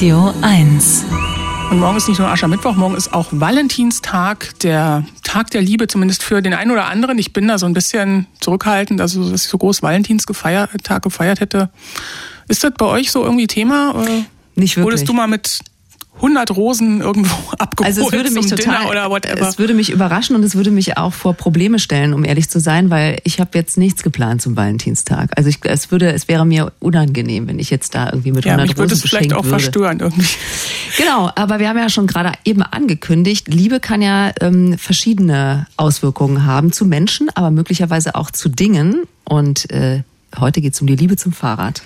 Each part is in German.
Radio 1. Und morgen ist nicht nur Aschermittwoch, morgen ist auch Valentinstag, der Tag der Liebe, zumindest für den einen oder anderen. Ich bin da so ein bisschen zurückhaltend, also dass ich so groß Valentinstag gefeiert hätte. Ist das bei euch so irgendwie Thema? Nicht wirklich. Wurdest du mal mit 100 Rosen irgendwo abgeholt also es würde mich zum total, Dinner oder whatever. Es würde mich überraschen und es würde mich auch vor Probleme stellen, um ehrlich zu sein, weil ich habe jetzt nichts geplant zum Valentinstag. Also ich, es würde, es wäre mir unangenehm, wenn ich jetzt da irgendwie mit ja, 100 mich würde Rosen es vielleicht auch würde. verstören irgendwie. Genau, aber wir haben ja schon gerade eben angekündigt, Liebe kann ja ähm, verschiedene Auswirkungen haben zu Menschen, aber möglicherweise auch zu Dingen. Und äh, heute geht es um die Liebe zum Fahrrad.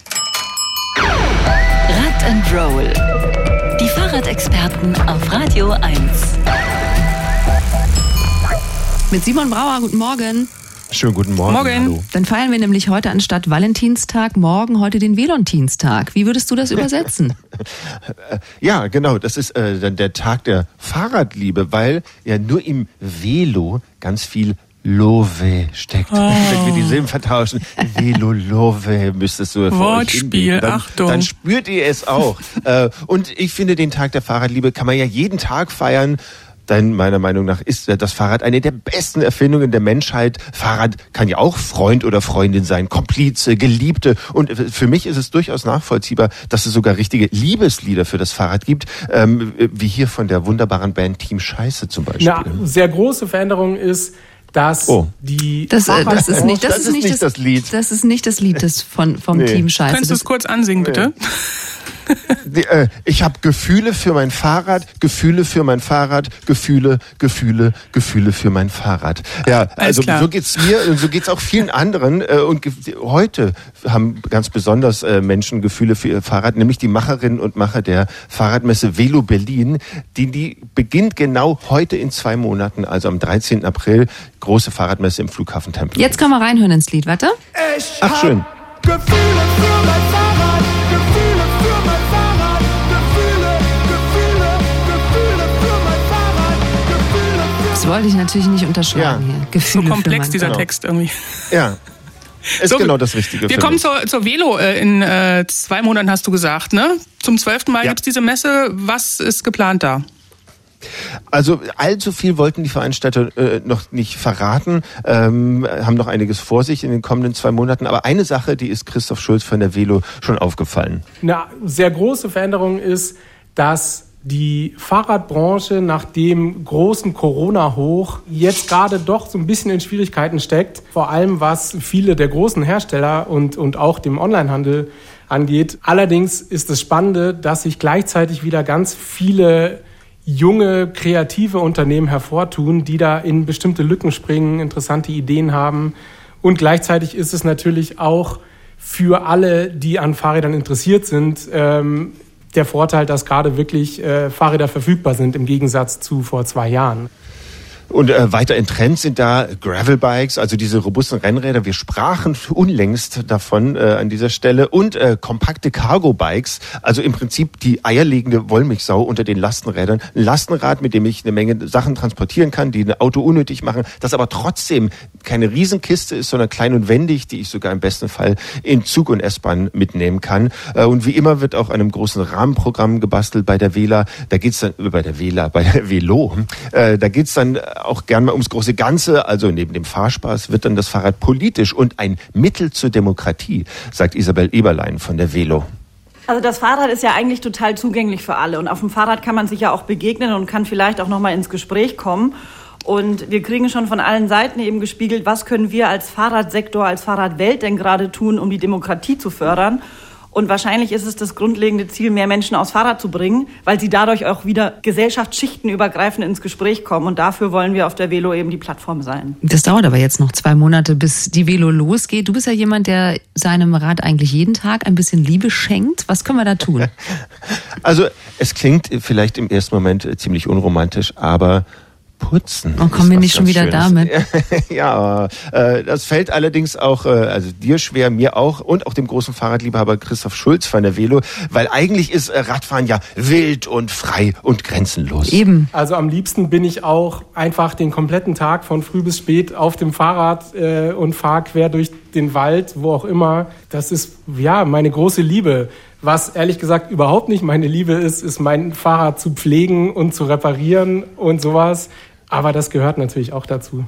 Rad and Roll. Fahrradexperten auf Radio 1. Mit Simon Brauer, guten Morgen. Schönen guten Morgen. Morgen. Hallo. Dann feiern wir nämlich heute anstatt Valentinstag morgen heute den Velontinstag. Wie würdest du das übersetzen? Ja, genau. Das ist äh, dann der Tag der Fahrradliebe, weil ja nur im Velo ganz viel Love steckt. Oh. Wenn wir die Silben vertauschen, Velo Love müsstest du für euch Wortspiel, dann, Achtung. Dann spürt ihr es auch. äh, und ich finde, den Tag der Fahrradliebe kann man ja jeden Tag feiern. Denn meiner Meinung nach ist das Fahrrad eine der besten Erfindungen der Menschheit. Fahrrad kann ja auch Freund oder Freundin sein, Komplize, Geliebte. Und für mich ist es durchaus nachvollziehbar, dass es sogar richtige Liebeslieder für das Fahrrad gibt, ähm, wie hier von der wunderbaren Band Team Scheiße zum Beispiel. Eine sehr große Veränderung ist, dass Oh. die Das, äh, das ist nicht, das, Das ist nicht das Lied. Das ist nicht das Lied des von vom Nee. Team Scheiße. Könntest du Das, es kurz ansingen, bitte? Die, äh, ich habe Gefühle für mein Fahrrad, Gefühle für mein Fahrrad, Gefühle, Gefühle, Gefühle für mein Fahrrad. Ja, also so geht's mir und so geht's auch vielen anderen. Äh, und heute haben ganz besonders äh, Menschen Gefühle für ihr Fahrrad, nämlich die Macherinnen und Macher der Fahrradmesse Velo Berlin, die die beginnt genau heute in zwei Monaten, also am 13. April, große Fahrradmesse im Flughafen Tempelhof. jetzt können wir reinhören ins Lied, warte. Ich Ach, schön. Gefühle für mein Fahrrad, Das wollte ich natürlich nicht unterschlagen Ja. hier. So Gefühle komplex für mein dieser Genau. Text irgendwie. Ja. Ist So, genau das Richtige Wir kommen zur, zur Velo äh, in äh, zwei Monaten, hast du gesagt, ne? Zum zwölften Mal Ja. gibt's diese Messe. Was ist geplant da? Also allzu viel wollten die Veranstalter äh, noch nicht verraten, ähm, haben noch einiges vor sich in den kommenden zwei Monaten. Aber eine Sache, die ist Christoph Schulz von der Velo schon aufgefallen. Eine sehr große Veränderung ist, dass die Fahrradbranche nach dem großen Corona-Hoch jetzt gerade doch so ein bisschen in Schwierigkeiten steckt. Vor allem was viele der großen Hersteller und, und auch dem Onlinehandel angeht. Allerdings ist das Spannende, dass sich gleichzeitig wieder ganz viele junge, kreative Unternehmen hervortun, die da in bestimmte Lücken springen, interessante Ideen haben. Und gleichzeitig ist es natürlich auch für alle, die an Fahrrädern interessiert sind, ähm, der Vorteil, dass gerade wirklich äh, Fahrräder verfügbar sind im Gegensatz zu vor zwei Jahren. Und äh, weiter in Trend sind da Gravelbikes, also diese robusten Rennräder. Wir sprachen unlängst davon äh, an dieser Stelle. Und äh, kompakte Cargo-Bikes, also im Prinzip die eierlegende Wollmilchsau unter den Lastenrädern. Ein Lastenrad, mit dem ich eine Menge Sachen transportieren kann, die ein Auto unnötig machen, das aber trotzdem keine Riesenkiste ist, sondern klein und wendig, die ich sogar im besten Fall in Zug und S-Bahn mitnehmen kann. Äh, und wie immer wird auch an einem großen Rahmenprogramm gebastelt bei der Vela. Da geht's dann, äh, bei der Vela, bei der Velo, äh, da geht's dann auch gern mal ums große Ganze. Also neben dem Fahrspaß wird dann das Fahrrad politisch und ein Mittel zur Demokratie, sagt Isabel Eberlein von der Velo. Also das Fahrrad ist ja eigentlich total zugänglich für alle und auf dem Fahrrad kann man sich ja auch begegnen und kann vielleicht auch noch mal ins Gespräch kommen. Und wir kriegen schon von allen Seiten eben gespiegelt, was können wir als Fahrradsektor, als Fahrradwelt denn gerade tun, um die Demokratie zu fördern. Und wahrscheinlich ist es das grundlegende Ziel, mehr Menschen aufs Fahrrad zu bringen, weil sie dadurch auch wieder gesellschaftsschichtenübergreifend ins Gespräch kommen. Und dafür wollen wir auf der Velo eben die Plattform sein. Das dauert aber jetzt noch zwei Monate, bis die Velo losgeht. Du bist ja jemand, der seinem Rad eigentlich jeden Tag ein bisschen Liebe schenkt. Was können wir da tun? Also es klingt vielleicht im ersten Moment äh, ziemlich unromantisch, aber putzen. Oh, kommen wir nicht schon wieder Schönes. damit? ja, äh, das fällt allerdings auch, äh, also dir schwer, mir auch und auch dem großen Fahrradliebhaber Christoph Schulz von der Velo, weil eigentlich ist äh, Radfahren ja wild und frei und grenzenlos. Eben. Also am liebsten bin ich auch einfach den kompletten Tag von früh bis spät auf dem Fahrrad äh, und fahre quer durch den Wald, wo auch immer. Das ist ja meine große Liebe. Was ehrlich gesagt überhaupt nicht meine Liebe ist, ist mein Fahrrad zu pflegen und zu reparieren und sowas. Aber das gehört natürlich auch dazu.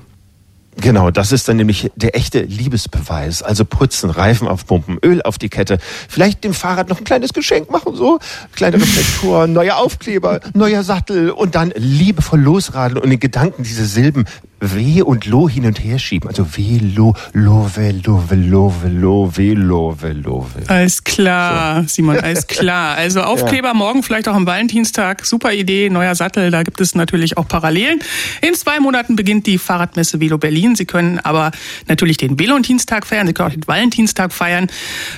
Genau, das ist dann nämlich der echte Liebesbeweis. Also putzen, Reifen aufpumpen, Öl auf die Kette, vielleicht dem Fahrrad noch ein kleines Geschenk machen, so kleine Reflektoren, neue Aufkleber, neuer Sattel und dann liebevoll losradeln und in Gedanken diese Silben W und Lo hin und her schieben. Also Velo, Lo, Velo, Velo, Velo, Velo, Velo, Velo. Alles klar, Simon, alles klar. Also Aufkleber morgen vielleicht auch am Valentinstag. Super Idee, neuer Sattel. Da gibt es natürlich auch Parallelen. In zwei Monaten beginnt die Fahrradmesse Velo Berlin. Sie können aber natürlich den Valentinstag feiern. Sie können auch den Valentinstag feiern.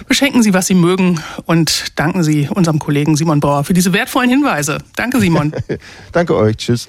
Beschenken Sie, was Sie mögen und danken Sie unserem Kollegen Simon Brauer für diese wertvollen Hinweise. Danke, Simon. Danke euch, tschüss.